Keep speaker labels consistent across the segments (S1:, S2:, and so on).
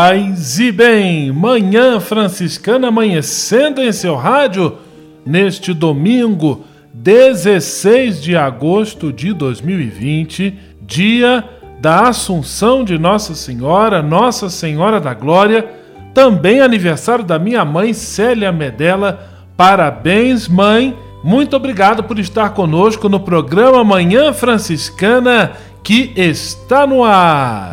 S1: Paz e bem, manhã franciscana amanhecendo em seu rádio neste domingo 16 de agosto de 2020, dia da Assunção de Nossa Senhora, Nossa Senhora da Glória, também aniversário da minha mãe Célia Medella. Parabéns, mãe! Muito obrigado por estar conosco no programa Manhã Franciscana que está no ar.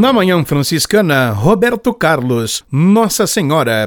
S2: Na Manhã Franciscana, Roberto Carlos, Nossa Senhora.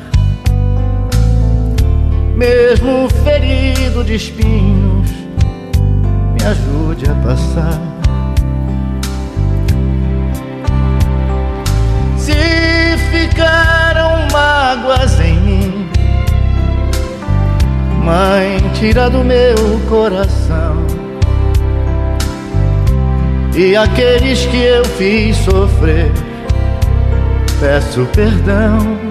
S3: mesmo ferido de espinhos, me ajude a passar. Se ficaram mágoas em mim, Mãe, tira do meu coração. E aqueles que eu fiz sofrer, peço perdão.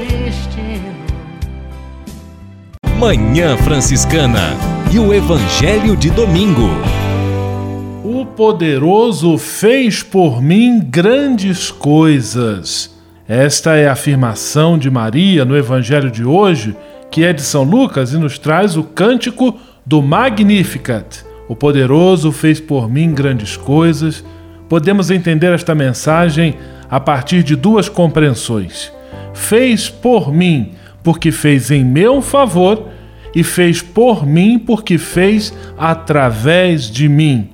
S4: Manhã Franciscana e o Evangelho de Domingo.
S1: O poderoso fez por mim grandes coisas. Esta é a afirmação de Maria no Evangelho de hoje, que é de São Lucas e nos traz o cântico do Magnificat. O poderoso fez por mim grandes coisas. Podemos entender esta mensagem a partir de duas compreensões. Fez por mim porque fez em meu favor, e fez por mim, porque fez através de mim.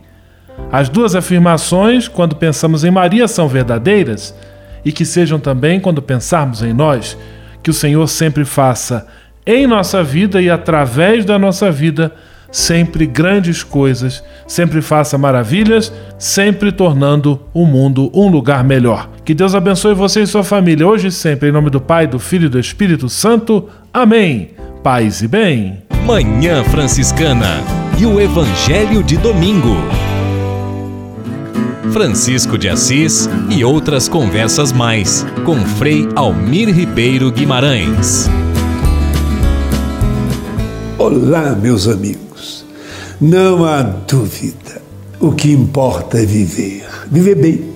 S1: As duas afirmações, quando pensamos em Maria, são verdadeiras e que sejam também quando pensarmos em nós. Que o Senhor sempre faça em nossa vida e através da nossa vida sempre grandes coisas, sempre faça maravilhas, sempre tornando o mundo um lugar melhor. Que Deus abençoe você e sua família hoje e sempre, em nome do Pai, do Filho e do Espírito Santo. Amém. Paz e bem.
S4: Manhã Franciscana e o Evangelho de Domingo. Francisco de Assis e outras conversas mais com Frei Almir Ribeiro Guimarães.
S5: Olá, meus amigos. Não há dúvida. O que importa é viver. Viver bem.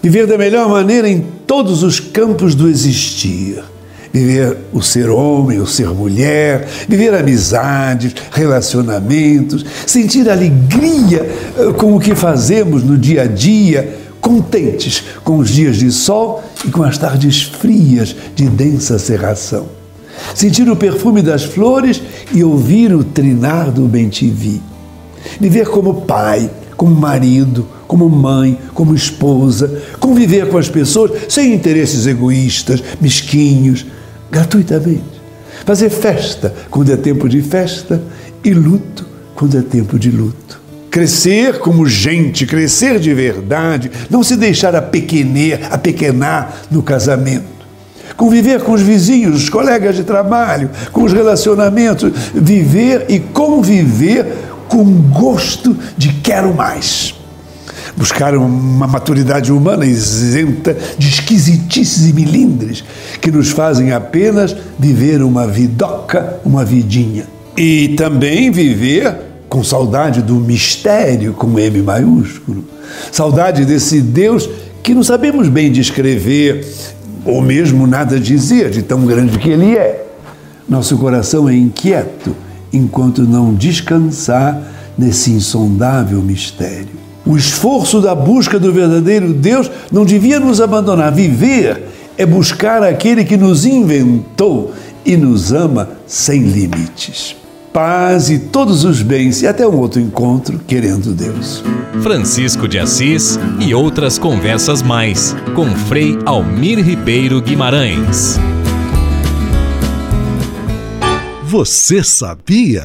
S5: Viver da melhor maneira em todos os campos do existir. Viver o ser homem, o ser mulher, viver amizades, relacionamentos, sentir alegria eh, com o que fazemos no dia a dia, contentes com os dias de sol e com as tardes frias de densa cerração sentir o perfume das flores e ouvir o trinar do bem-te-vi. Viver como pai, como marido, como mãe, como esposa, conviver com as pessoas sem interesses egoístas, mesquinhos, gratuitamente. Fazer festa quando é tempo de festa e luto quando é tempo de luto. Crescer como gente, crescer de verdade, não se deixar apequener, apequenar no casamento. Conviver com os vizinhos, os colegas de trabalho, com os relacionamentos, viver e conviver com gosto de quero mais. Buscar uma maturidade humana isenta de esquisitices e milindres que nos fazem apenas viver uma vidoca, uma vidinha. E também viver com saudade do mistério com M maiúsculo, saudade desse Deus que não sabemos bem descrever ou mesmo nada dizer de tão grande que ele é. Nosso coração é inquieto enquanto não descansar nesse insondável mistério. O esforço da busca do verdadeiro Deus não devia nos abandonar. Viver é buscar aquele que nos inventou e nos ama sem limites paz e todos os bens e até um outro encontro, querendo Deus.
S4: Francisco de Assis e outras conversas mais com Frei Almir Ribeiro Guimarães.
S6: Você sabia?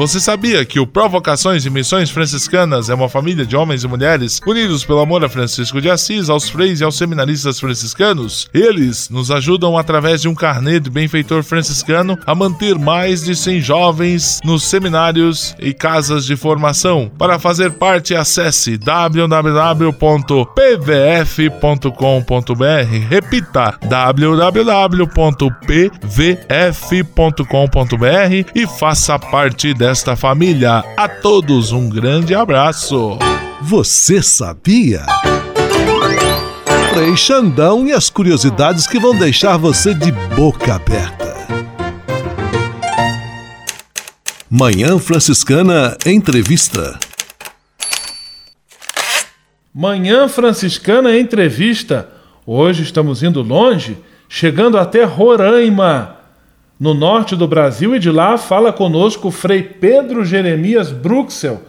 S1: Você sabia que o Provocações e Missões Franciscanas é uma família de homens e mulheres unidos pelo amor a Francisco de Assis, aos freis e aos seminaristas franciscanos? Eles nos ajudam através de um carnê de benfeitor franciscano a manter mais de 100 jovens nos seminários e casas de formação. Para fazer parte, acesse www.pvf.com.br. Repita: www.pvf.com.br e faça parte dessa desta família. A todos um grande abraço.
S6: Você sabia? Frei Xandão e as curiosidades que vão deixar você de boca aberta. Manhã Franciscana Entrevista.
S1: Manhã Franciscana Entrevista. Hoje estamos indo longe, chegando até Roraima no norte do Brasil, e de lá fala conosco o Frei Pedro Jeremias Bruxel.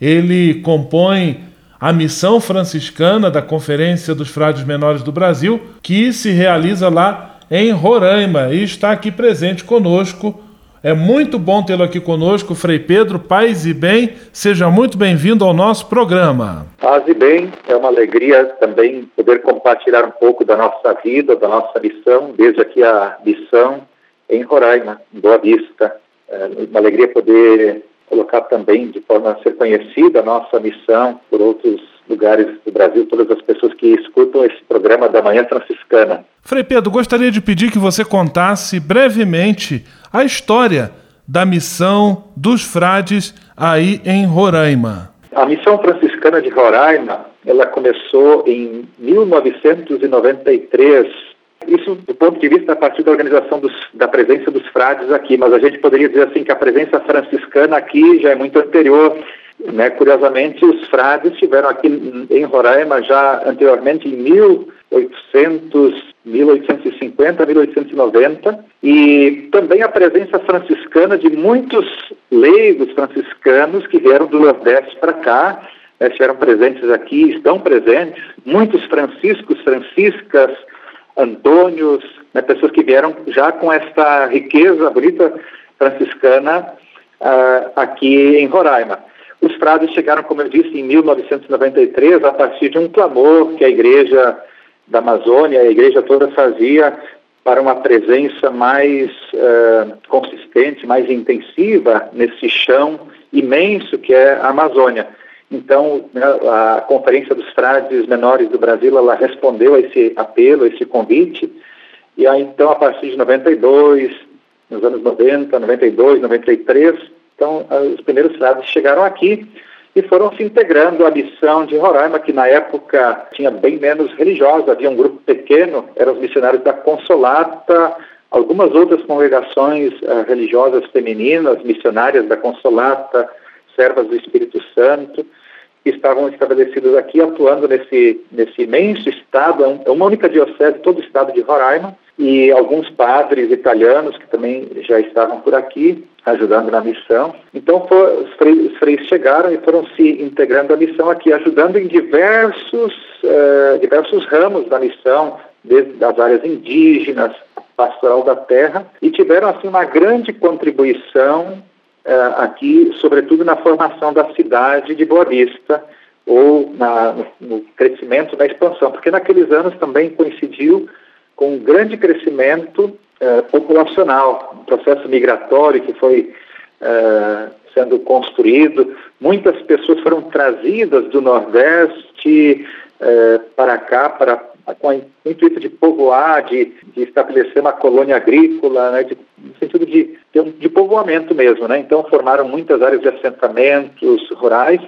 S1: Ele compõe a missão franciscana da Conferência dos Frades Menores do Brasil, que se realiza lá em Roraima e está aqui presente conosco. É muito bom tê-lo aqui conosco, Frei Pedro, paz e bem. Seja muito bem-vindo ao nosso programa.
S7: Paz e bem, é uma alegria também poder compartilhar um pouco da nossa vida, da nossa missão, desde aqui a missão em Roraima, em Boa Vista. É uma alegria poder colocar também de forma a ser conhecida a nossa missão por outros lugares do Brasil, todas as pessoas que escutam esse programa da Manhã Franciscana.
S1: Frei Pedro, gostaria de pedir que você contasse brevemente a história da missão dos frades aí em Roraima.
S7: A missão franciscana de Roraima, ela começou em 1993 isso do ponto de vista a partir da organização dos, da presença dos frades aqui, mas a gente poderia dizer assim que a presença franciscana aqui já é muito anterior. Né? Curiosamente, os frades estiveram aqui em Roraima já anteriormente em 1800, 1850, 1890 e também a presença franciscana de muitos leigos franciscanos que vieram do Nordeste para cá, né? estiveram presentes aqui, estão presentes, muitos franciscos, franciscas, Antônios, né, pessoas que vieram já com essa riqueza bonita franciscana uh, aqui em Roraima. Os frades chegaram, como eu disse, em 1993, a partir de um clamor que a igreja da Amazônia, a igreja toda fazia para uma presença mais uh, consistente, mais intensiva nesse chão imenso que é a Amazônia. Então, né, a Conferência dos Frades Menores do Brasil, ela respondeu a esse apelo, a esse convite, e aí, então, a partir de 92, nos anos 90, 92, 93, então, os primeiros frades chegaram aqui e foram se integrando à missão de Roraima, que na época tinha bem menos religiosa, havia um grupo pequeno, eram os missionários da Consolata, algumas outras congregações uh, religiosas femininas, missionárias da Consolata, servas do Espírito Santo, que estavam estabelecidas aqui, atuando nesse, nesse imenso estado, é, é uma única diocese, todo o estado de Roraima, e alguns padres italianos que também já estavam por aqui ajudando na missão. Então os, os, freis, chegaram e foram se integrando à missão aqui, ajudando em diversos, uh, diversos ramos da missão, desde as áreas indígenas, pastoral da terra, e tiveram assim uma grande contribuição uh, aqui, sobretudo na formação da cidade de Boa Vista, ou na, no, crescimento, na expansão, porque naqueles anos também coincidiu com um grande crescimento uh, populacional, um processo migratório que foi uh, sendo construído. Muitas pessoas foram trazidas do Nordeste para cá para com o intuito de povoar, de, de estabelecer uma colônia agrícola, né, de, no sentido de, de povoamento mesmo. Né? Então formaram muitas áreas de assentamentos rurais,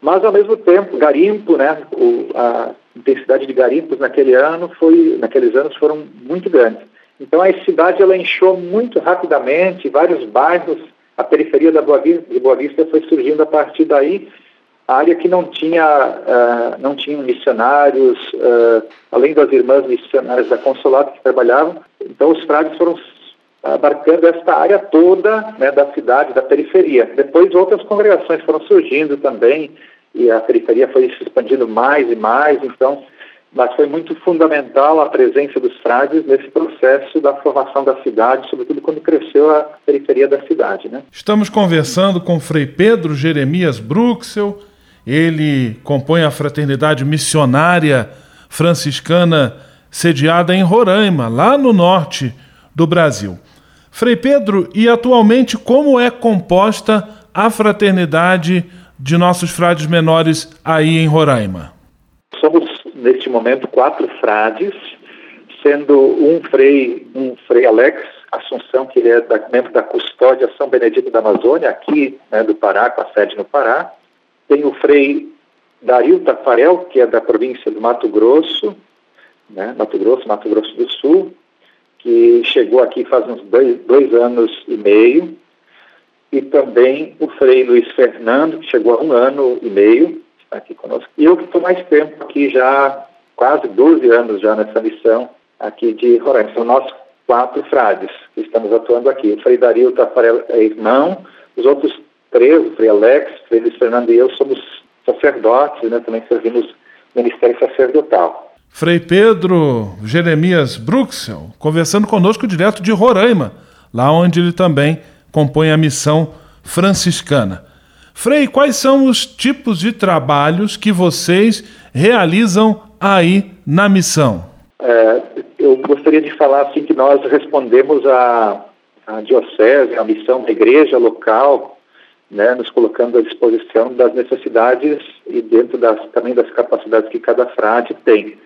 S7: mas ao mesmo tempo garimpo, né, o, a intensidade de garimpos naquele ano foi, naqueles anos foram muito grandes. Então a cidade ela inchou muito rapidamente, vários bairros, a periferia da Boa Vista, de Boa Vista foi surgindo a partir daí, área que não tinha, uh, não tinham missionários, uh, além das irmãs missionárias da Consolado que trabalhavam, então os frades foram abarcando esta área toda né, da cidade, da periferia. Depois outras congregações foram surgindo também, e a periferia foi se expandindo mais e mais, então, mas foi muito fundamental a presença dos frades nesse processo da formação da cidade, sobretudo quando cresceu a periferia da cidade. Né?
S1: Estamos conversando com Frei Pedro Jeremias Bruxel, ele compõe a fraternidade missionária franciscana sediada em Roraima, lá no norte do Brasil. Frei Pedro, e atualmente como é composta a fraternidade de nossos frades menores aí em Roraima?
S7: Somos, neste momento, quatro frades, sendo um frei, um frei Alex Assunção, que é da, membro da custódia São Benedito da Amazônia, aqui né, do Pará, com a sede no Pará. Tem o frei Dario Tafarel, que é da província do Mato Grosso, né, Mato Grosso, Mato Grosso do Sul, que chegou aqui faz uns dois, dois anos e meio e também o Frei Luiz Fernando, que chegou há um ano e meio, está aqui conosco, e eu que estou mais tempo aqui já, quase 12 anos já nessa missão aqui de Roraima. São nós quatro frades que estamos atuando aqui. O Frei Dario Tafarel é irmão, os outros três, o Frei Alex, Frei Luiz Fernando e eu, somos sacerdotes, né, também servimos no ministério sacerdotal.
S1: Frei Pedro Jeremias Bruxel, conversando conosco direto de Roraima, lá onde ele também compõe a missão franciscana. Frei, quais são os tipos de trabalhos que vocês realizam aí na missão?
S7: É, eu gostaria de falar assim que nós respondemos à, à diocese, à missão da igreja local, né, nos colocando à disposição das necessidades e dentro das, também das capacidades que cada frade tem.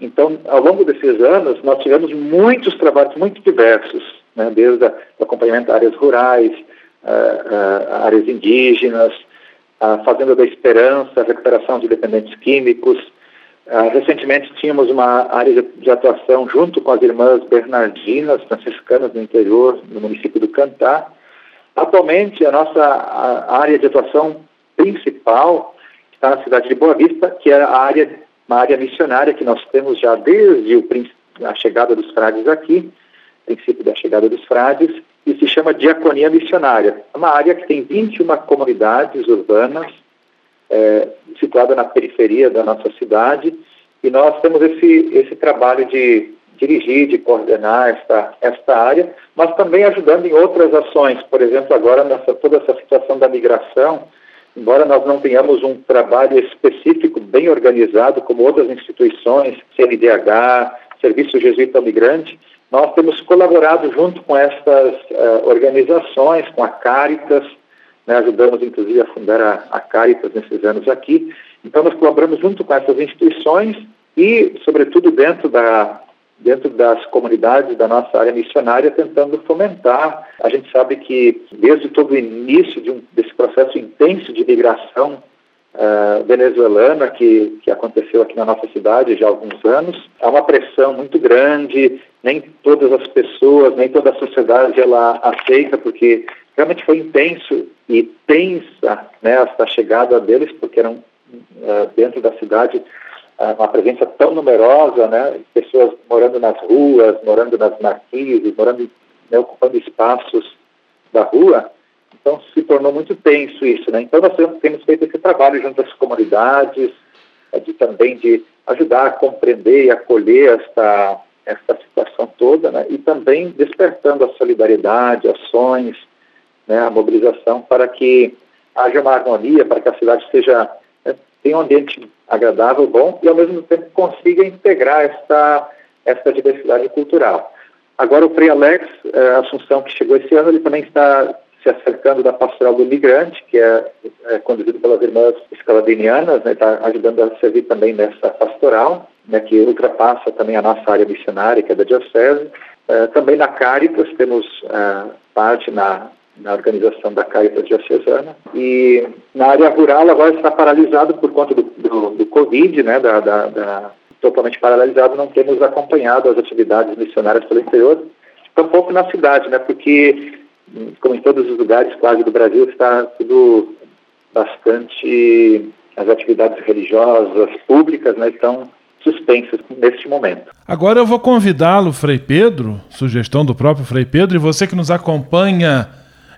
S7: Então, ao longo desses anos, nós tivemos muitos trabalhos muito diversos, né, desde o acompanhamento a áreas rurais, uh, uh, áreas indígenas, a Fazenda da Esperança, a recuperação de dependentes químicos. Uh, recentemente tínhamos uma área de, de, atuação junto com as irmãs Bernardinas, franciscanas do interior, no município do Cantá. Atualmente, a nossa área de atuação principal está na cidade de Boa Vista, que é a área, uma área missionária que nós temos já desde o, a chegada dos frades aqui, princípio da chegada dos frades, e se chama Diaconia Missionária. É uma área que tem 21 comunidades urbanas, é, situada na periferia da nossa cidade, e nós temos esse, esse trabalho de dirigir, de coordenar esta, esta área, mas também ajudando em outras ações. Por exemplo, agora nessa toda essa situação da migração, embora nós não tenhamos um trabalho específico bem organizado como outras instituições, CNDH, Serviço Jesuíta Migrante, nós temos colaborado junto com essas uh, organizações, com a Caritas, né, ajudamos inclusive a fundar a, a Caritas nesses anos aqui. Então nós colaboramos junto com essas instituições e, sobretudo, dentro da dentro das comunidades da nossa área missionária, tentando fomentar. A gente sabe que desde todo o início de um, desse processo intenso de migração uh, venezuelana que, que aconteceu aqui na nossa cidade já há alguns anos. Há uma pressão muito grande, nem todas as pessoas, nem toda a sociedade ela aceita, porque realmente foi intenso e tensa né, chegada deles, porque eram uh, dentro da cidade uma presença tão numerosa, né, pessoas morando nas ruas, morando nas marquises, morando, né, ocupando espaços da rua, então se tornou muito tenso isso, né? Então nós temos feito esse trabalho junto às comunidades, é, de também de ajudar a compreender e acolher esta esta situação toda, né? E também despertando a solidariedade, ações, né, a mobilização para que haja uma harmonia, para que a cidade seja tenha um ambiente agradável, bom e ao mesmo tempo consiga integrar esta esta diversidade cultural. Agora o Frei Alex, é, a Assunção que chegou esse ano, ele também está se acercando da pastoral do migrante, que é, é conduzido pelas irmãs escaladinianas, né, está ajudando a servir também nessa pastoral, né, que ultrapassa também a nossa área missionária, que é da Diocese. É, também na Caritas, temos é, parte na, na organização da Caritas Diocesana. E na área rural agora está paralisado por conta do, do, do Covid, né, da, da, da, totalmente paralisado, não temos acompanhado as atividades missionárias pelo interior, tampouco na cidade, né, porque como em todos os lugares quase do Brasil, está tudo bastante. As atividades religiosas, públicas, né, estão suspensas neste momento.
S1: Agora eu vou convidá-lo, Frei Pedro, sugestão do próprio Frei Pedro, e você que nos acompanha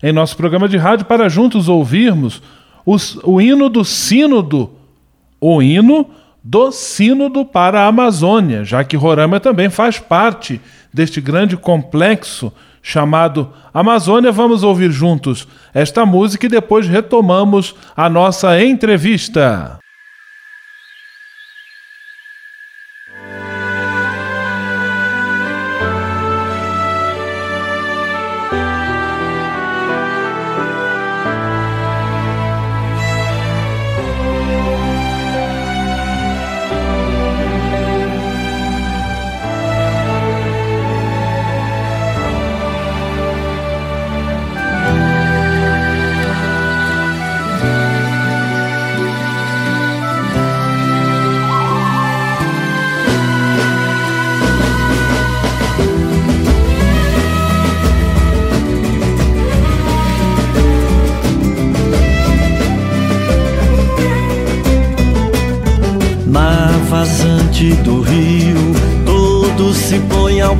S1: em nosso programa de rádio, para juntos ouvirmos os, o hino do Sínodo, o hino do Sínodo para a Amazônia, já que Roraima também faz parte deste grande complexo chamado Amazônia. Vamos ouvir juntos esta música e depois retomamos a nossa entrevista.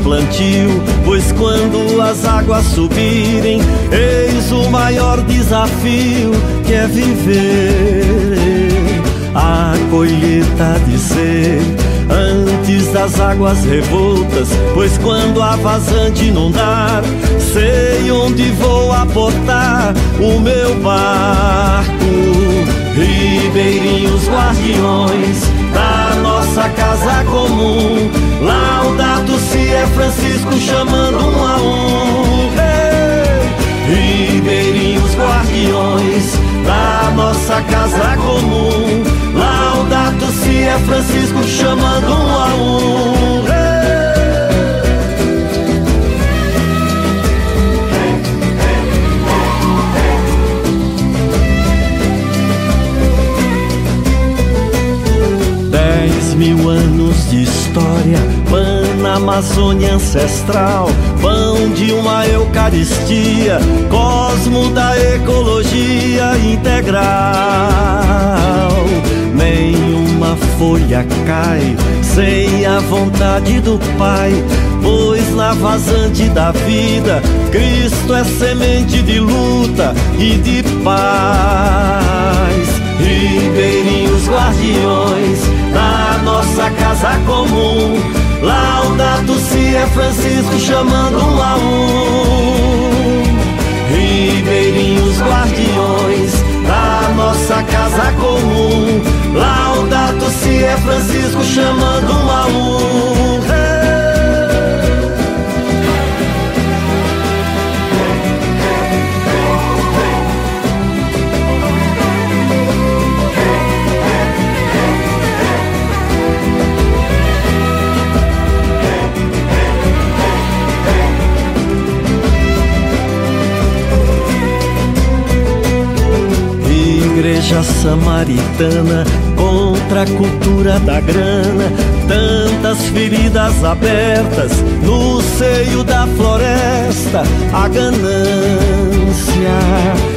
S8: Plantio, pois quando as águas subirem, eis o maior desafio que é viver a colheita de ser antes das águas revoltas, pois quando a vazante inundar, sei onde vou aportar o meu barco. Ribeirinhos guardiões da nossa casa comum, laudato se é Francisco chamando um a um. Hey! Ribeirinhos guardiões da nossa casa comum, laudato se é Francisco chamando um a um. Hey! Mil anos de história, pão na Amazônia ancestral, pão de uma Eucaristia, cosmo da ecologia integral. Nenhuma folha cai sem a vontade do Pai, pois na vazante da vida, Cristo é semente de luta e de paz. Ribeirinhos guardiões da nossa casa comum. Laudato se é Francisco chamando um a um. Ribeirinhos guardiões nossa casa comum. Laudato se é Francisco chamando um a samaritana contra a cultura da grana. Tantas feridas abertas no seio da floresta, a ganância.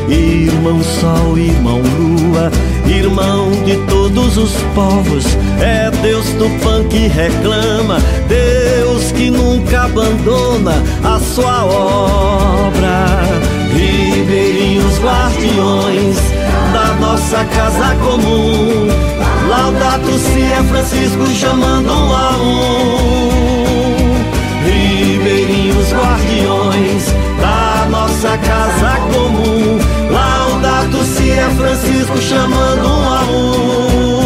S8: Irmão Sol, irmão Lua, irmão de todos os povos. É Deus Tupã que reclama, Deus que nunca abandona a sua obra. Ribeirinhos guardiões da nossa casa comum. Laudato si é Francisco chamando um a um. Ribeirinhos guardiões da nossa casa comum. Laudato si é Francisco chamando um a um.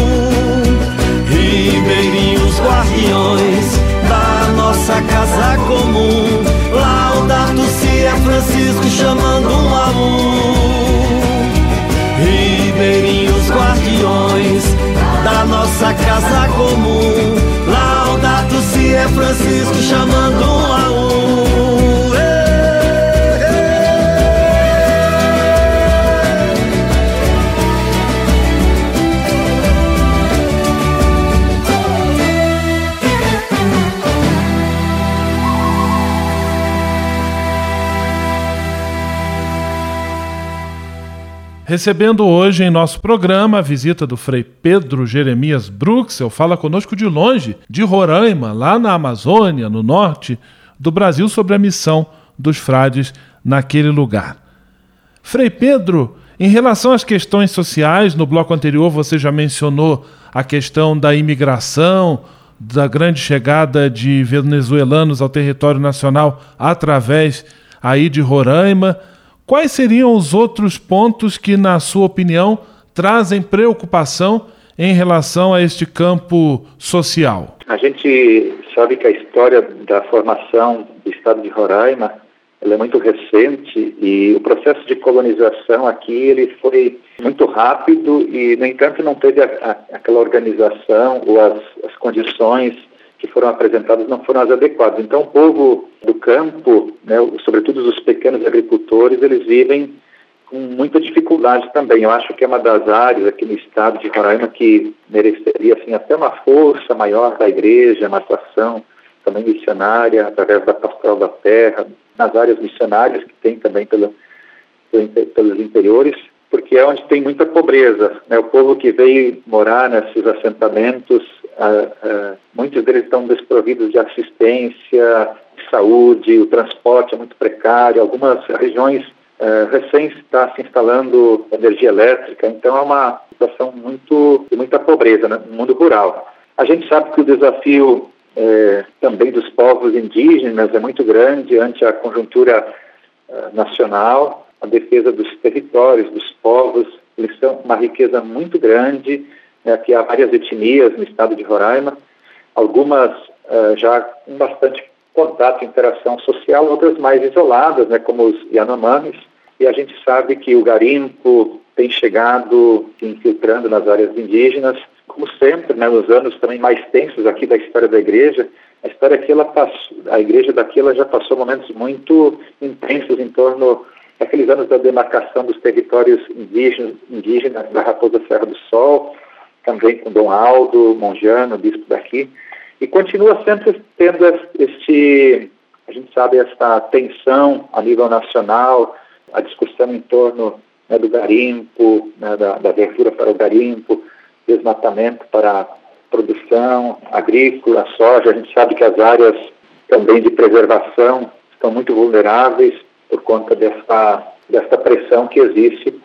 S8: Ribeirinhos guardiões da nossa casa comum. Laudato si é Francisco chamando um a um. Ribeirinhos guardiões da nossa casa comum. Laudato si é Francisco chamando um a um.
S1: Recebendo hoje em nosso programa a visita do Frei Pedro Jeremias Bruxel, fala conosco de longe, de Roraima, lá na Amazônia, no norte do Brasil, sobre a missão dos frades naquele lugar. Frei Pedro, em relação às questões sociais, no bloco anterior você já mencionou a questão da imigração, da grande chegada de venezuelanos ao território nacional através aí de Roraima. Quais seriam os outros pontos que, na sua opinião, trazem preocupação em relação a este campo social?
S7: A gente sabe que a história da formação do estado de Roraima ela é muito recente e o processo de colonização aqui ele foi muito rápido e, no entanto, não teve a, a, aquela organização ou as, as condições que foram apresentadas não foram as adequadas. Então, o povo do campo, né, sobretudo os pequenos agricultores, eles vivem com muita dificuldade também. Eu acho que é uma das áreas aqui no estado de Roraima que mereceria assim até uma força maior da igreja, uma atuação também missionária através da pastoral da terra, nas áreas missionárias que tem também pela, pelos interiores, porque é onde tem muita pobreza. Né? O povo que veio morar nesses assentamentos, ah, ah, muitos deles estão desprovidos de assistência, de saúde, o transporte é muito precário, algumas regiões ah, recém está se instalando energia elétrica, então é uma situação muito de muita pobreza né? no mundo rural. A gente sabe que o desafio eh, também dos povos indígenas é muito grande ante a conjuntura nacional a defesa dos territórios, dos povos. Eles são uma riqueza muito grande. Né? Aqui há várias etnias no estado de Roraima, algumas uh, já com bastante contato interação social, outras mais isoladas, né? como os Yanomamis. E a gente sabe que o garimpo tem chegado infiltrando nas áreas indígenas, como sempre, né, nos anos também mais tensos aqui da história da igreja, a história aqui, ela passou, a igreja daqui ela já passou momentos muito intensos em torno aqueles anos da demarcação dos territórios indígenas, indígenas da Raposa Serra do Sol, também com Dom Aldo Monjano, bispo daqui, e continua sempre tendo este, a gente sabe, essa tensão a nível nacional, a discussão em torno né, do garimpo, né, da, da abertura para o garimpo, desmatamento para produção agrícola, soja. A gente sabe que as áreas também de preservação estão muito vulneráveis por conta dessa, dessa pressão que existe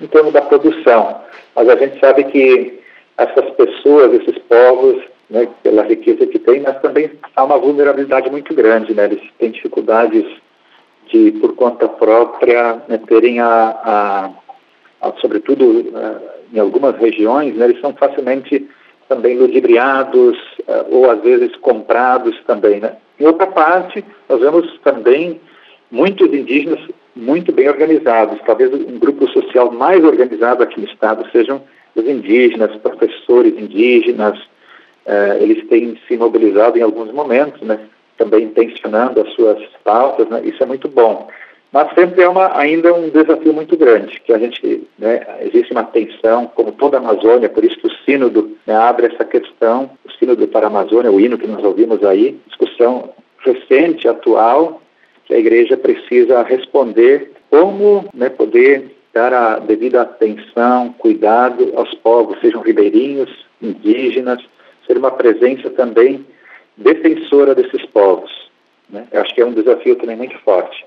S7: em torno da produção. Mas a gente sabe que essas pessoas, esses povos, né, pela riqueza que tem, mas também há uma vulnerabilidade muito grande, né? Eles têm dificuldades de, por conta própria, né, terem a, a, a sobretudo uh, em algumas regiões, né, eles são facilmente também ludibriados uh, ou às vezes comprados também, né? Em outra parte, nós vemos também muitos indígenas muito bem organizados. Talvez um grupo social mais organizado aqui no estado sejam os indígenas, professores indígenas. Eh, eles têm se mobilizado em alguns momentos, né, também tensionando as suas pautas. Né, isso é muito bom. Mas sempre é uma, ainda um desafio muito grande, que a gente, né, existe uma tensão, como toda a Amazônia, por isso que o sínodo né, abre essa questão, o sínodo para a Amazônia, o hino que nós ouvimos aí, discussão recente, atual, que a igreja precisa responder como né, poder dar a devida atenção, cuidado aos povos, sejam ribeirinhos, indígenas, ser uma presença também defensora desses povos. Né? Eu acho que é um desafio também muito forte.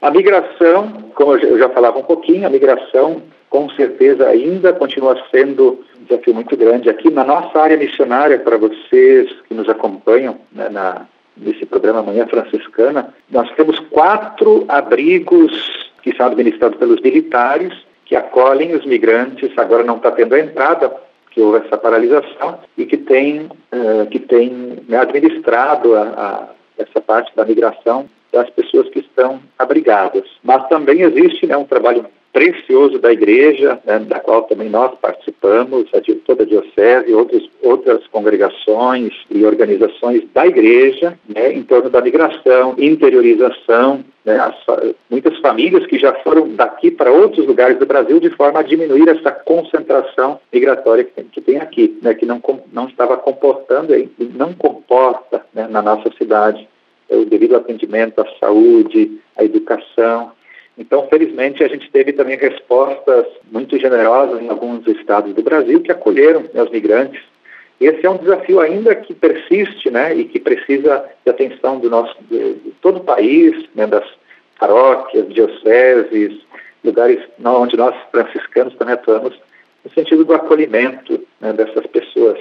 S7: A migração, como eu já falava um pouquinho, a migração com certeza ainda continua sendo um desafio muito grande. Aqui na nossa área missionária, para vocês que nos acompanham né, na, nesse programa Manhã Franciscana, nós temos quatro abrigos que são administrados pelos militares, que acolhem os migrantes. Agora não está tendo a entrada, que houve essa paralisação, e que tem, uh, que tem né, administrado a, a, essa parte da migração das pessoas que estão abrigadas. Mas também existe né, um trabalho precioso da igreja, né, da qual também nós participamos, a, toda a diocese, outras, outras congregações e organizações da igreja, né, em torno da migração, interiorização, né, as, muitas famílias que já foram daqui para outros lugares do Brasil de forma a diminuir essa concentração migratória que tem, que tem aqui, né, que não, não estava comportando e não comporta né, na nossa cidade o devido atendimento à saúde, à educação, então, felizmente, a gente teve também respostas muito generosas em alguns estados do Brasil que acolheram os migrantes. Esse é um desafio ainda que persiste, né, e que precisa de atenção do nosso, de, de todo o país, né, das paróquias, dioceses, lugares onde nós franciscanos também atuamos, no sentido do acolhimento né, dessas pessoas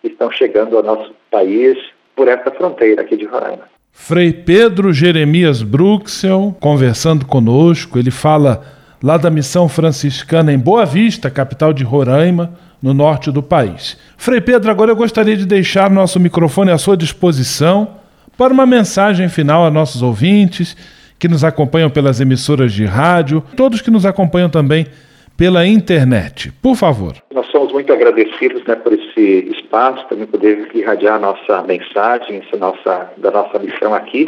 S7: que estão chegando ao nosso país por essa fronteira aqui de Roraima.
S1: Frei Pedro Jeremias Bruxel conversando conosco. Ele fala lá da missão franciscana em Boa Vista, capital de Roraima, no norte do país. Frei Pedro, agora eu gostaria de deixar nosso microfone à sua disposição para uma mensagem final a nossos ouvintes que nos acompanham pelas emissoras de rádio, todos que nos acompanham também pela internet. Por favor.
S7: Nós somos muito agradecidos né, por esse espaço, também poder irradiar a nossa mensagem, essa nossa, da nossa missão aqui.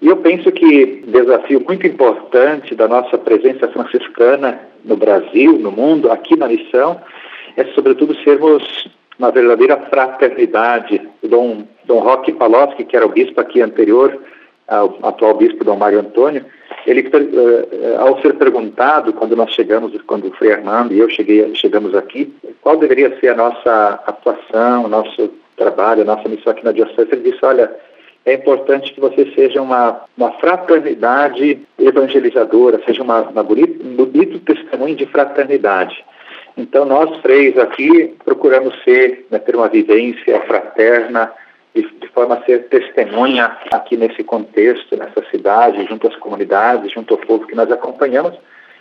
S7: E eu penso que desafio muito importante da nossa presença franciscana no Brasil, no mundo, aqui na missão, é sobretudo sermos uma verdadeira fraternidade. Dom, Dom Roque Palowski, que era o bispo aqui anterior, ao atual bispo Dom Mário Antônio, ele, uh, ao ser perguntado, quando nós chegamos, quando o Frei Armando e eu cheguei, chegamos aqui, qual deveria ser a nossa atuação, nosso trabalho, a nossa missão aqui na Diocese, ele disse, olha, é importante que você seja uma, uma fraternidade evangelizadora, seja uma, uma bonito, um bonito testemunho de fraternidade. Então, nós três aqui procuramos ser, né, ter uma vivência fraterna, de, de, forma a ser testemunha aqui nesse contexto, nessa cidade, junto às comunidades, junto ao povo que nós acompanhamos,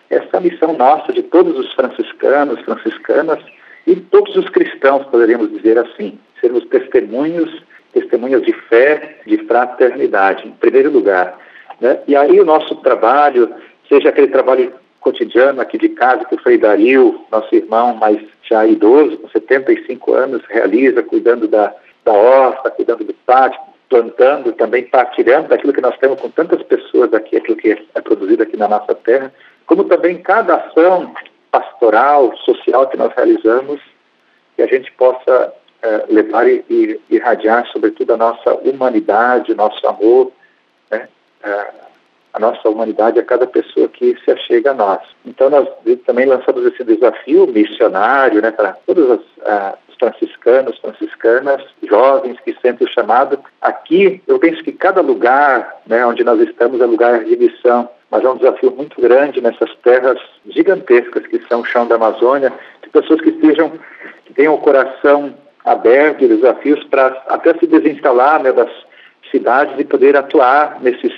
S7: essa missão nossa de todos os franciscanos, franciscanas e todos os cristãos, poderíamos dizer assim, sermos testemunhos, testemunhas de fé, de fraternidade, em primeiro lugar. Né? E aí o nosso trabalho, seja aquele trabalho cotidiano aqui de casa que o Frei Dario, nosso irmão mais já idoso, com 75 anos, realiza, cuidando da da horta, cuidando do pátio, plantando, também partilhando daquilo que nós temos com tantas pessoas aqui, aquilo que é produzido aqui na nossa terra, como também cada ação pastoral, social que nós realizamos, que a gente possa é, levar e, e, irradiar, sobretudo, a nossa humanidade, nosso amor, né? É, a nossa humanidade a cada pessoa que se achega a nós. Então, nós também lançamos esse desafio missionário né, para todas as, uh, franciscanos, franciscanas, jovens que sentem o chamado. Aqui, eu penso que cada lugar né, onde nós estamos é lugar de missão, mas é um desafio muito grande nessas terras gigantescas que são o chão da Amazônia, de pessoas que estejam, que tenham o coração aberto e desafios para até se desinstalar né, das cidades e poder atuar nesses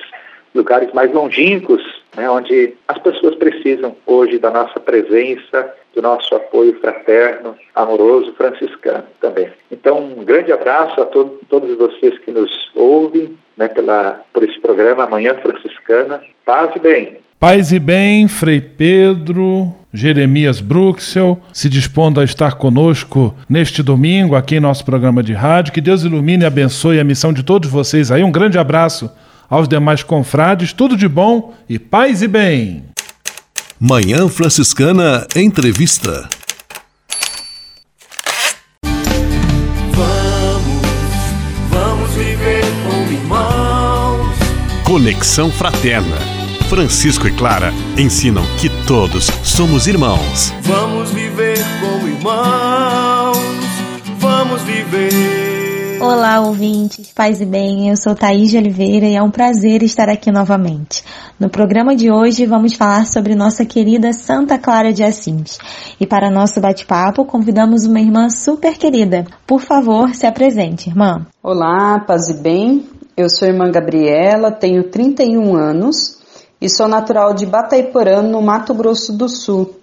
S7: lugares mais longínquos, né, onde as pessoas precisam hoje da nossa presença, do nosso apoio fraterno, amoroso, franciscano também. Então, um grande abraço a to todos vocês que nos ouvem né, pela, por esse programa Manhã Franciscana. Paz e bem.
S1: Paz e bem, Frei Pedro, Jeremias Bruxel, se dispondo a estar conosco neste domingo aqui em nosso programa de rádio. Que Deus ilumine e abençoe a missão de todos vocês aí. Um grande abraço aos demais confrades, tudo de bom e paz e bem.
S6: Manhã Franciscana Entrevista.
S8: Vamos, vamos viver como irmãos.
S9: Conexão Fraterna. Francisco e Clara ensinam que todos somos irmãos.
S8: Vamos viver como irmãos, vamos viver.
S10: Olá, ouvintes, paz e bem. Eu sou Thaís de Oliveira e é um prazer estar aqui novamente. No programa de hoje vamos falar sobre nossa querida Santa Clara de Assis. E para nosso bate-papo convidamos uma irmã super querida. Por favor, se apresente, irmã.
S11: Olá, paz e bem. Eu sou a irmã Gabriela, tenho 31 anos e sou natural de Bataiporã, no Mato Grosso do Sul.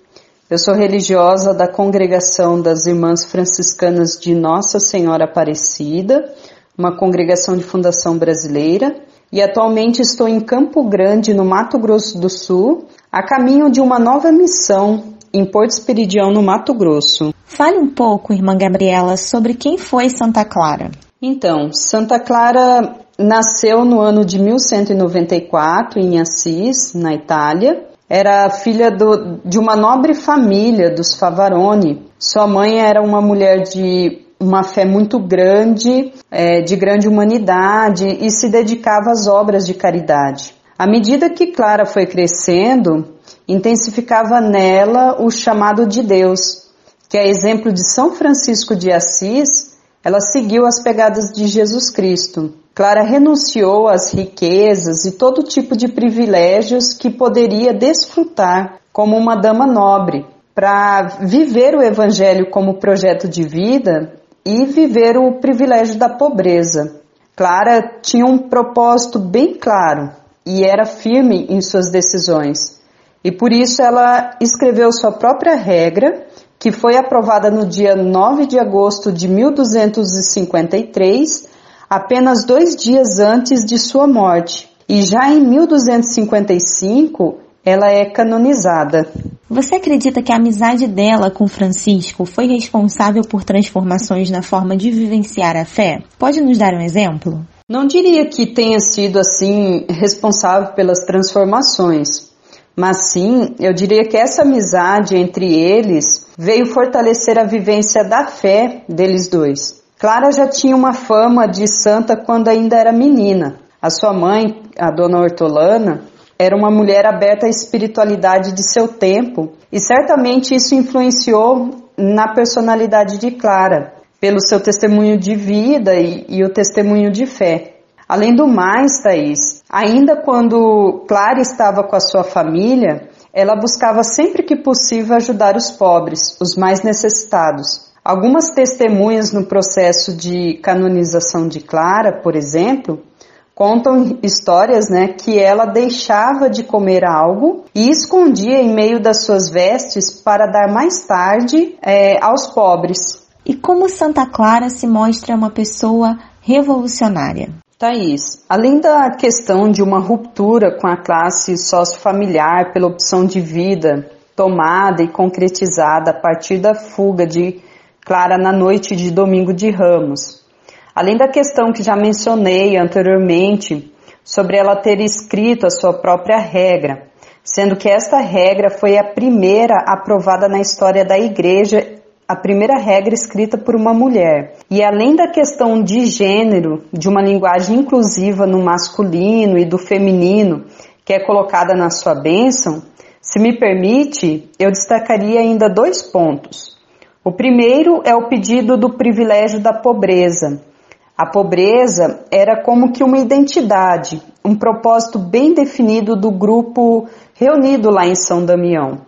S11: Eu sou religiosa da congregação das Irmãs Franciscanas de Nossa Senhora Aparecida, uma congregação de fundação brasileira, e atualmente estou em Campo Grande, no Mato Grosso do Sul, a caminho de uma nova missão em Porto Esperidião, no Mato Grosso.
S10: Fale um pouco, irmã Gabriela, sobre quem foi Santa Clara.
S11: Então, Santa Clara nasceu no ano de 1194 em Assis, na Itália. Era filha do, de uma nobre família dos Favaroni. Sua mãe era uma mulher de uma fé muito grande, é, de grande humanidade e se dedicava às obras de caridade. À medida que Clara foi crescendo, intensificava nela o chamado de Deus, que é exemplo de São Francisco de Assis, ela seguiu as pegadas de Jesus Cristo. Clara renunciou às riquezas e todo tipo de privilégios que poderia desfrutar como uma dama nobre, para viver o Evangelho como projeto de vida e viver o privilégio da pobreza. Clara tinha um propósito bem claro e era firme em suas decisões. E por isso ela escreveu sua própria regra, que foi aprovada no dia 9 de agosto de 1253 apenas dois dias antes de sua morte, e já em 1255 ela é canonizada.
S10: Você acredita que a amizade dela com Francisco foi responsável por transformações na forma de vivenciar a fé? Pode nos dar um exemplo?
S11: Não diria que tenha sido assim responsável pelas transformações, mas sim, eu diria que essa amizade entre eles veio fortalecer a vivência da fé deles dois. Clara já tinha uma fama de santa quando ainda era menina. A sua mãe, a dona Hortolana, era uma mulher aberta à espiritualidade de seu tempo e certamente isso influenciou na personalidade de Clara, pelo seu testemunho de vida e, e o testemunho de fé. Além do mais, Thaís, ainda quando Clara estava com a sua família, ela buscava sempre que possível ajudar os pobres, os mais necessitados. Algumas testemunhas no processo de canonização de Clara, por exemplo, contam histórias né, que ela deixava de comer algo e escondia em meio das suas vestes para dar mais tarde é, aos pobres.
S10: E como Santa Clara se mostra uma pessoa revolucionária?
S11: Thaís, além da questão de uma ruptura com a classe sociofamiliar pela opção de vida tomada e concretizada a partir da fuga de Clara na noite de domingo de Ramos. Além da questão que já mencionei anteriormente sobre ela ter escrito a sua própria regra, sendo que esta regra foi a primeira aprovada na história da Igreja, a primeira regra escrita por uma mulher. E além da questão de gênero, de uma linguagem inclusiva no masculino e do feminino, que é colocada na sua bênção, se me permite, eu destacaria ainda dois pontos. O primeiro é o pedido do privilégio da pobreza. A pobreza era como que uma identidade, um propósito bem definido do grupo reunido lá em São Damião.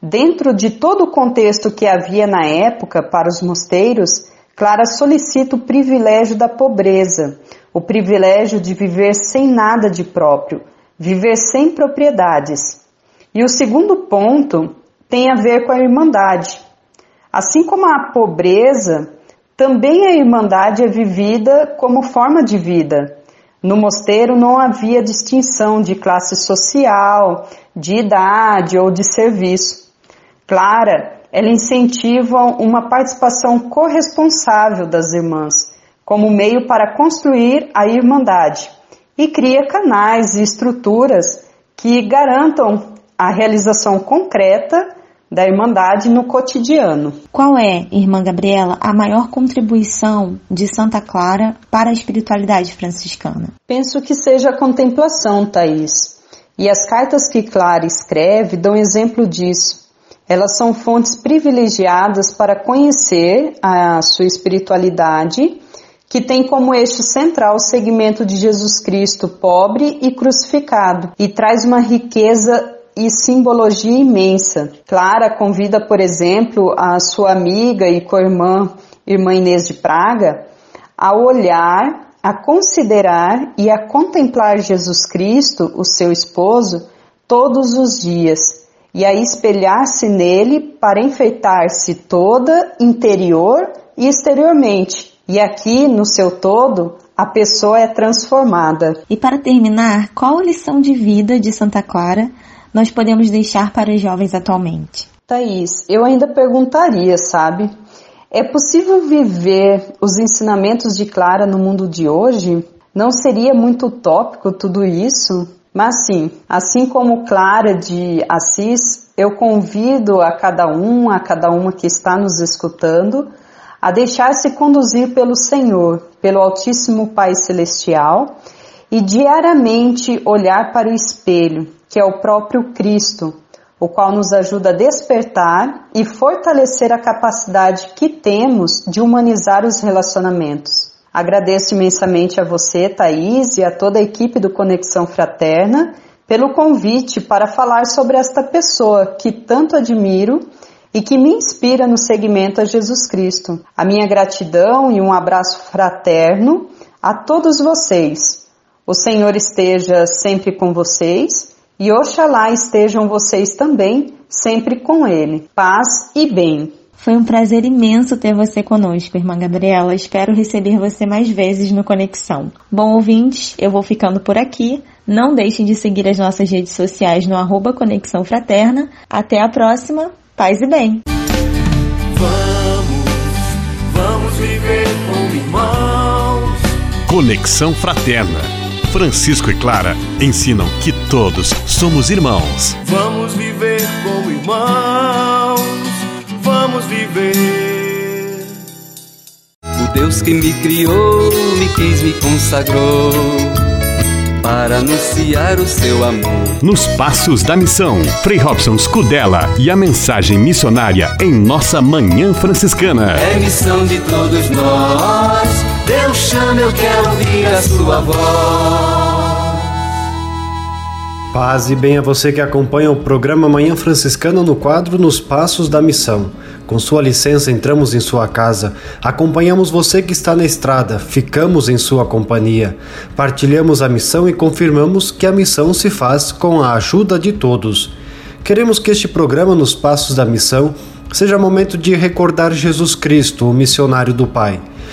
S11: Dentro de todo o contexto que havia na época para os mosteiros, Clara solicita o privilégio da pobreza, o privilégio de viver sem nada de próprio, viver sem propriedades. E o segundo ponto tem a ver com a irmandade. Assim como a pobreza, também a irmandade é vivida como forma de vida. No mosteiro não havia distinção de classe social, de idade ou de serviço. Clara, ela incentiva uma participação corresponsável das irmãs, como meio para construir a irmandade, e cria canais e estruturas que garantam a realização concreta da Irmandade no cotidiano.
S10: Qual é, irmã Gabriela, a maior contribuição de Santa Clara para a espiritualidade franciscana?
S11: Penso que seja a contemplação, Thaís. E as cartas que Clara escreve dão exemplo disso. Elas são fontes privilegiadas para conhecer a sua espiritualidade, que tem como eixo central o segmento de Jesus Cristo pobre e crucificado, e traz uma riqueza e simbologia imensa. Clara convida, por exemplo, a sua amiga e co-irmã, irmã Inês de Praga, a olhar, a considerar e a contemplar Jesus Cristo, o seu esposo, todos os dias e a espelhar-se nele para enfeitar-se toda, interior e exteriormente. E aqui, no seu todo, a pessoa é transformada.
S10: E para terminar, qual a lição de vida de Santa Clara nós podemos deixar para os jovens atualmente?
S11: Thaís, eu ainda perguntaria, sabe? É possível viver os ensinamentos de Clara no mundo de hoje? Não seria muito utópico tudo isso? Mas sim, assim como Clara de Assis, eu convido a cada um, a cada uma que está nos escutando, a deixar-se conduzir pelo Senhor, pelo Altíssimo Pai Celestial e diariamente olhar para o espelho, que é o próprio Cristo, o qual nos ajuda a despertar e fortalecer a capacidade que temos de humanizar os relacionamentos. Agradeço imensamente a você, Thaís, e a toda a equipe do Conexão Fraterna pelo convite para falar sobre esta pessoa que tanto admiro e que me inspira no segmento a Jesus Cristo. A minha gratidão e um abraço fraterno a todos vocês. O Senhor esteja sempre com vocês e oxalá estejam vocês também sempre com Ele. Paz e bem.
S10: Foi um prazer imenso ter você conosco, irmã Gabriela. Espero receber você mais vezes no Conexão. Bom, ouvintes, eu vou ficando por aqui. Não deixem de seguir as nossas redes sociais no arroba Conexão Fraterna. Até a próxima. Paz e bem.
S8: Vamos, vamos viver como irmãos.
S9: Conexão Fraterna. Francisco e Clara ensinam que todos somos irmãos.
S8: Vamos viver como irmãos vamos viver.
S12: O Deus que me criou, me quis, me consagrou para anunciar o seu amor.
S9: Nos Passos da Missão, Frei Robson Scudella e a mensagem missionária em nossa Manhã Franciscana.
S8: É missão de todos nós, chama, eu quero ouvir a sua voz.
S13: Paz e bem a você que acompanha o programa Manhã Franciscana no quadro Nos Passos da Missão. Com sua licença, entramos em sua casa, acompanhamos você que está na estrada, ficamos em sua companhia, partilhamos a missão e confirmamos que a missão se faz com a ajuda de todos. Queremos que este programa Nos Passos da Missão seja momento de recordar Jesus Cristo, o missionário do Pai,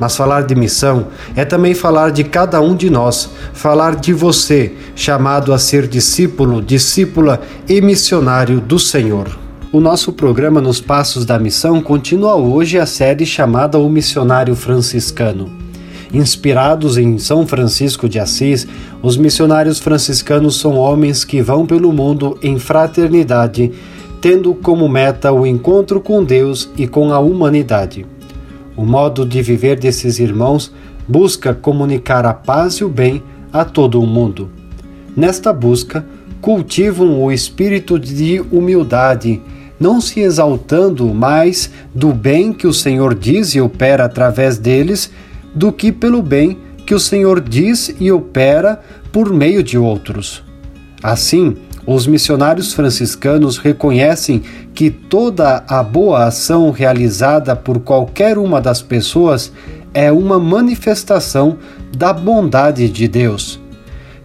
S13: Mas falar de missão é também falar de cada um de nós, falar de você, chamado a ser discípulo, discípula e missionário do Senhor. O nosso programa Nos Passos da Missão continua hoje a série chamada O Missionário Franciscano. Inspirados em São Francisco de Assis, os missionários franciscanos são homens que vão pelo mundo em fraternidade, tendo como meta o encontro com Deus e com a humanidade. O modo de viver desses irmãos busca comunicar a paz e o bem a todo o mundo. Nesta busca, cultivam o espírito de humildade não se exaltando mais do bem que o Senhor diz e opera através deles, do que pelo bem que o Senhor diz e opera por meio de outros. Assim, os missionários franciscanos reconhecem que toda a boa ação realizada por qualquer uma das pessoas é uma manifestação da bondade de Deus.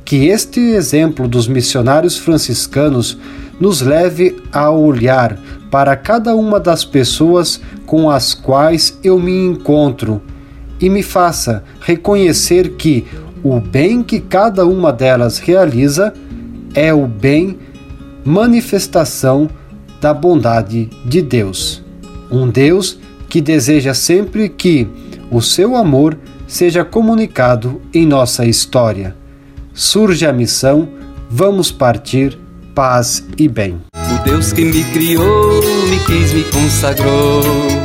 S13: Que este exemplo dos missionários franciscanos nos leve a olhar para cada uma das pessoas com as quais eu me encontro e me faça reconhecer que o bem que cada uma delas realiza é o bem manifestação da bondade de Deus. Um Deus que deseja sempre que o seu amor seja comunicado em nossa história. Surge a missão, vamos partir, paz e bem.
S12: O Deus que me criou, me quis, me consagrou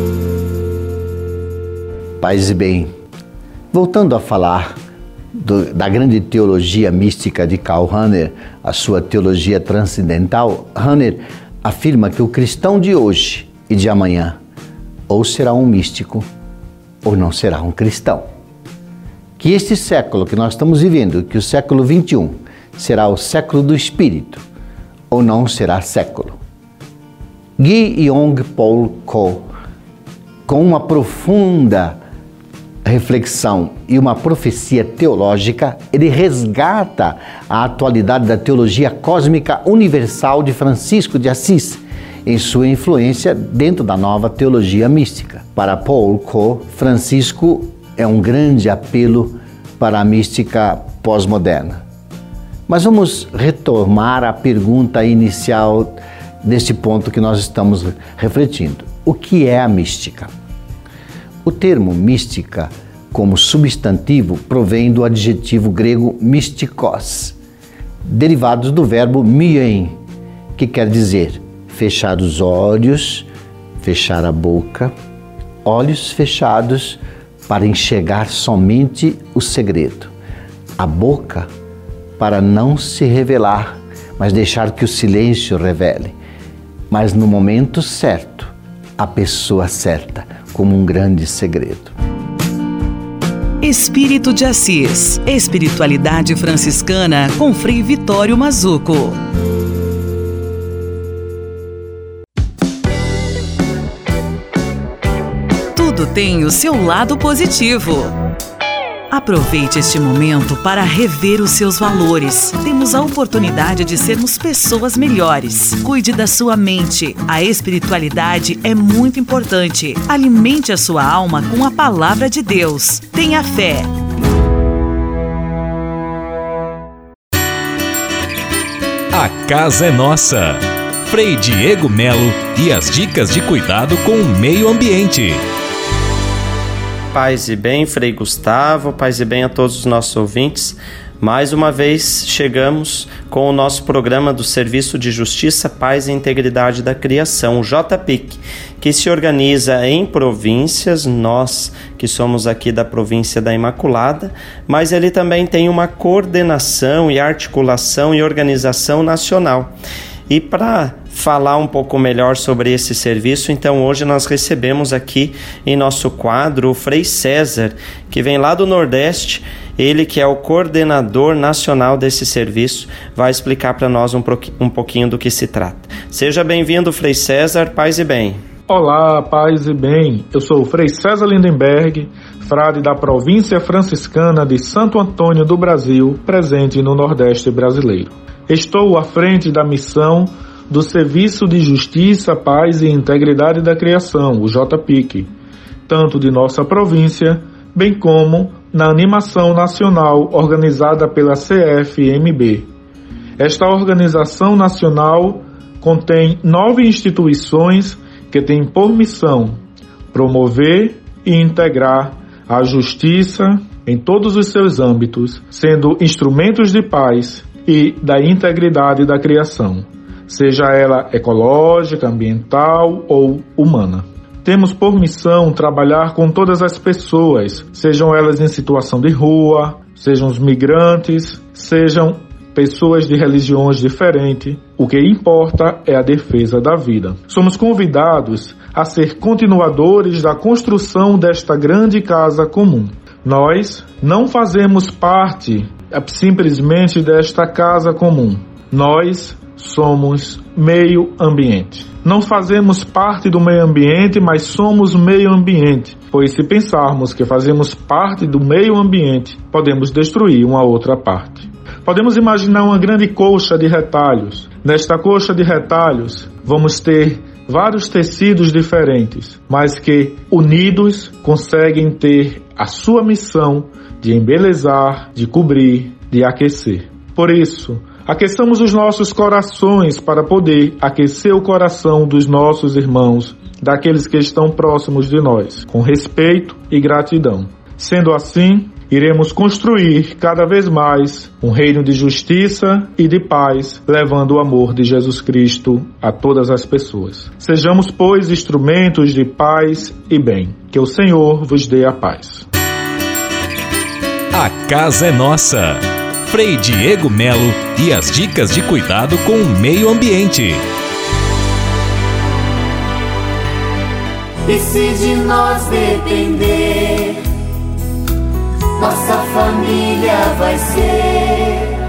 S14: Paz e bem. Voltando a falar do, da grande teologia mística de Karl Rahner, a sua teologia transcendental, Rahner afirma que o cristão de hoje e de amanhã ou será um místico ou não será um cristão. Que este século que nós estamos vivendo, que o século 21, será o século do espírito ou não será século. Guy Yong Paul Ko, com uma profunda reflexão e uma profecia teológica, ele resgata a atualidade da teologia cósmica universal de Francisco de Assis em sua influência dentro da nova teologia mística. Para Paul Ko, Francisco é um grande apelo para a mística pós-moderna. Mas vamos retomar a pergunta inicial deste ponto que nós estamos refletindo. O que é a mística? O termo mística, como substantivo, provém do adjetivo grego mystikos, derivados do verbo mien, que quer dizer fechar os olhos, fechar a boca, olhos fechados para enxergar somente o segredo. A boca para não se revelar, mas deixar que o silêncio revele. Mas no momento certo, a pessoa certa, como um grande segredo.
S15: Espírito de Assis, Espiritualidade Franciscana com Frei Vitório Mazuco. Tudo tem o seu lado positivo. Aproveite este momento para rever os seus valores. Temos a oportunidade de sermos pessoas melhores. Cuide da sua mente. A espiritualidade é muito importante. Alimente a sua alma com a palavra de Deus. Tenha fé.
S4: A casa é nossa. Frei Diego Melo e as dicas de cuidado com o meio ambiente.
S16: Paz e bem, Frei Gustavo, paz e bem a todos os nossos ouvintes. Mais uma vez chegamos com o nosso programa do Serviço de Justiça, Paz e Integridade da Criação, o JPIC, que se organiza em províncias, nós que somos aqui da província da Imaculada, mas ele também tem uma coordenação e articulação e organização nacional. E para falar um pouco melhor sobre esse serviço, então hoje nós recebemos aqui em nosso quadro o Frei César, que vem lá do Nordeste, ele que é o coordenador nacional desse serviço, vai explicar para nós um, um pouquinho do que se trata. Seja bem-vindo, Frei César, paz e bem.
S17: Olá, paz e bem. Eu sou o Frei César Lindenberg, frade da província franciscana de Santo Antônio do Brasil, presente no Nordeste brasileiro. Estou à frente da missão do Serviço de Justiça, Paz e Integridade da Criação, o JPIC, tanto de nossa província, bem como na animação nacional organizada pela CFMB. Esta organização nacional contém nove instituições que têm por missão promover e integrar a justiça em todos os seus âmbitos, sendo instrumentos de paz e da integridade da criação, seja ela ecológica, ambiental ou humana. Temos por missão trabalhar com todas as pessoas, sejam elas em situação de rua, sejam os migrantes, sejam pessoas de religiões diferentes. O que importa é a defesa da vida. Somos convidados a ser continuadores da construção desta grande casa comum. Nós não fazemos parte simplesmente desta casa comum. Nós somos meio ambiente. não fazemos parte do meio ambiente, mas somos meio ambiente. Pois se pensarmos que fazemos parte do meio ambiente, podemos destruir uma outra parte. Podemos imaginar uma grande colcha de retalhos. Nesta colcha de retalhos, vamos ter vários tecidos diferentes, mas que unidos conseguem ter a sua missão de embelezar, de cobrir, de aquecer. Por isso, Aqueçamos os nossos corações para poder aquecer o coração dos nossos irmãos, daqueles que estão próximos de nós, com respeito e gratidão. Sendo assim, iremos construir cada vez mais um reino de justiça e de paz, levando o amor de Jesus Cristo a todas as pessoas. Sejamos, pois, instrumentos de paz e bem. Que o Senhor vos dê a paz.
S4: A casa é nossa. Frei Diego Melo e as dicas de cuidado com o meio ambiente.
S12: E se de nós depender, nossa família vai ser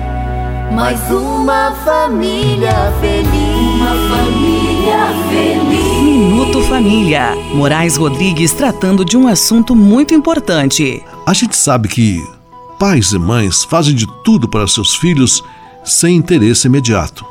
S12: mais uma família feliz. Uma família feliz.
S15: Minuto Família. Moraes Rodrigues tratando de um assunto muito importante.
S6: A gente sabe que pais e mães fazem de tudo para seus filhos sem interesse imediato.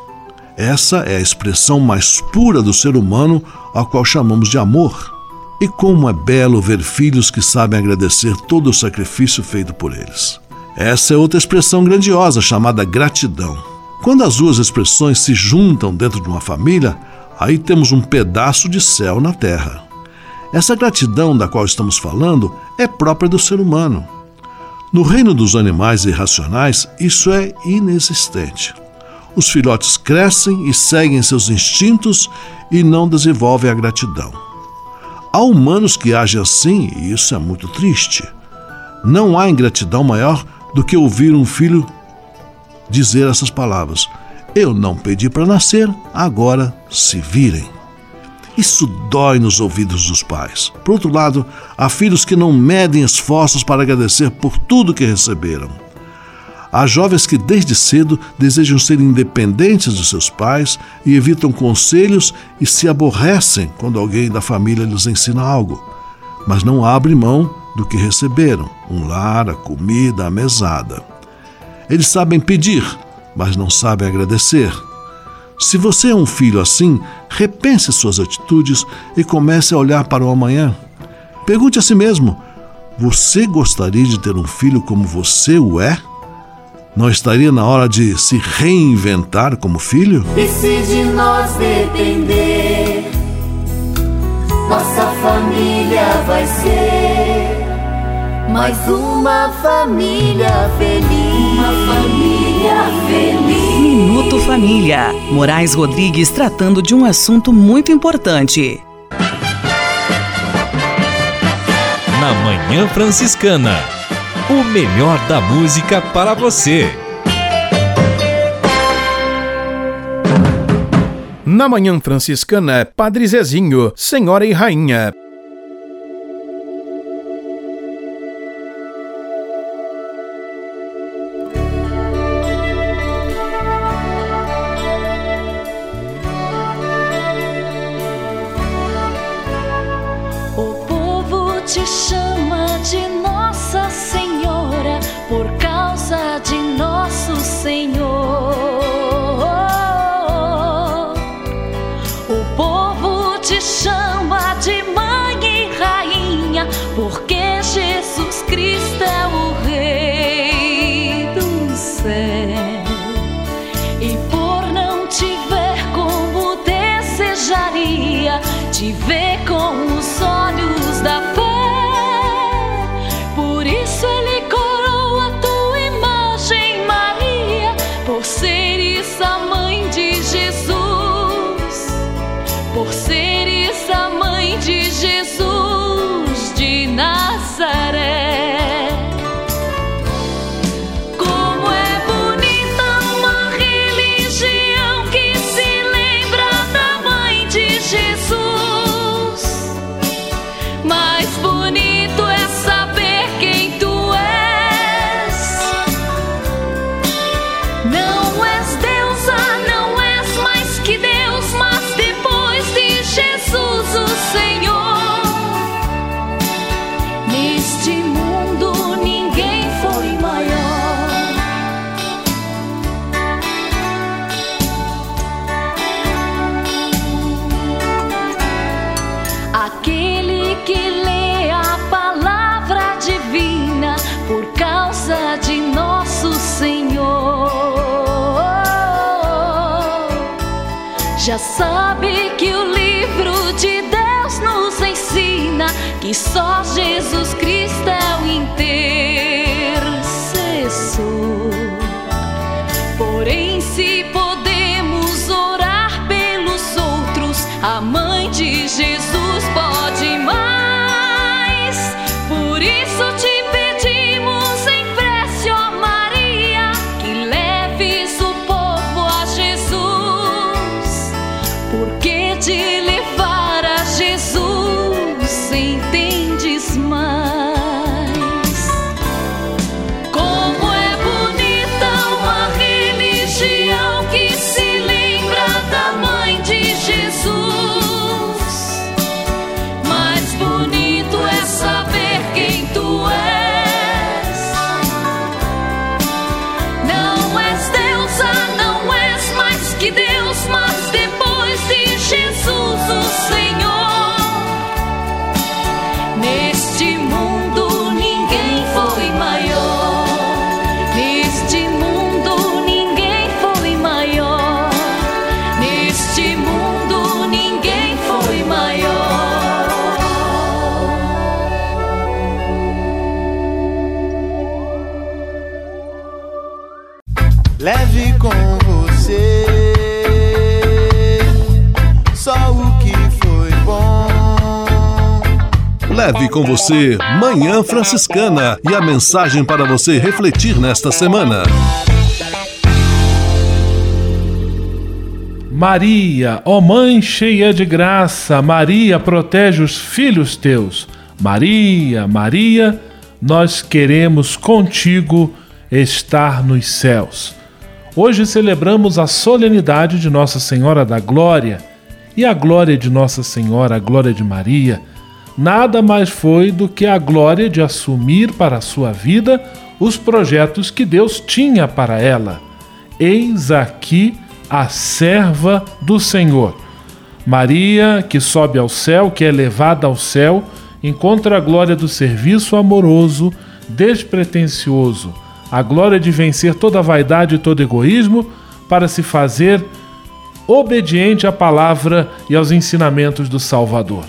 S6: Essa é a expressão mais pura do ser humano, a qual chamamos de amor. E como é belo ver filhos que sabem agradecer todo o sacrifício feito por eles. Essa é outra expressão grandiosa chamada gratidão. Quando as duas expressões se juntam dentro de uma família, aí temos um pedaço de céu na terra. Essa gratidão da qual estamos falando é própria do ser humano. No reino dos animais irracionais, isso é inexistente. Os filhotes crescem e seguem seus instintos e não desenvolvem a gratidão. Há humanos que agem assim e isso é muito triste. Não há ingratidão maior do que ouvir um filho dizer essas palavras: Eu não pedi para nascer, agora se virem. Isso dói nos ouvidos dos pais. Por outro lado, há filhos que não medem esforços para agradecer por tudo que receberam. Há jovens que desde cedo desejam ser independentes dos seus pais e evitam conselhos e se aborrecem quando alguém da família lhes ensina algo, mas não abrem mão do que receberam: um lar, a comida, a mesada. Eles sabem pedir, mas não sabem agradecer. Se você é um filho assim, repense suas atitudes e comece a olhar para o amanhã. Pergunte a si mesmo: você gostaria de ter um filho como você o é? Não estaria na hora de se reinventar como filho?
S12: E se de nós depender, nossa família vai ser mais uma família feliz. Uma família feliz.
S15: Minuto Família. Moraes Rodrigues tratando de um assunto muito importante.
S4: Na Manhã Franciscana. O melhor da música para você.
S18: Na Manhã Franciscana, Padre Zezinho, Senhora e Rainha. Só Jesus Cristo Deus, mas depois de Jesus o Senhor.
S19: Leve com você
S6: Manhã Franciscana e a mensagem para você refletir nesta semana.
S1: Maria, ó Mãe cheia de graça, Maria protege os filhos teus. Maria, Maria, nós queremos contigo estar nos céus. Hoje celebramos a solenidade de Nossa Senhora da Glória. E a glória de Nossa Senhora, a glória de Maria, nada mais foi do que a glória de assumir para a sua vida os projetos que Deus tinha para ela. Eis aqui a serva do Senhor. Maria, que sobe ao céu, que é levada ao céu, encontra a glória do serviço amoroso, despretensioso, a glória de vencer toda vaidade e todo egoísmo para se fazer obediente à palavra e aos ensinamentos do Salvador.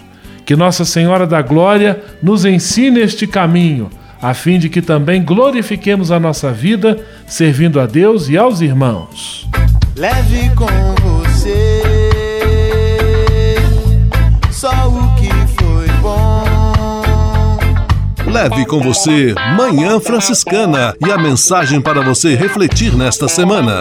S1: Que Nossa Senhora da Glória nos ensine este caminho, a fim de que também glorifiquemos a nossa vida servindo a Deus e aos irmãos.
S19: Leve com você só o que foi bom.
S6: Leve com você Manhã Franciscana e a mensagem para você refletir nesta semana.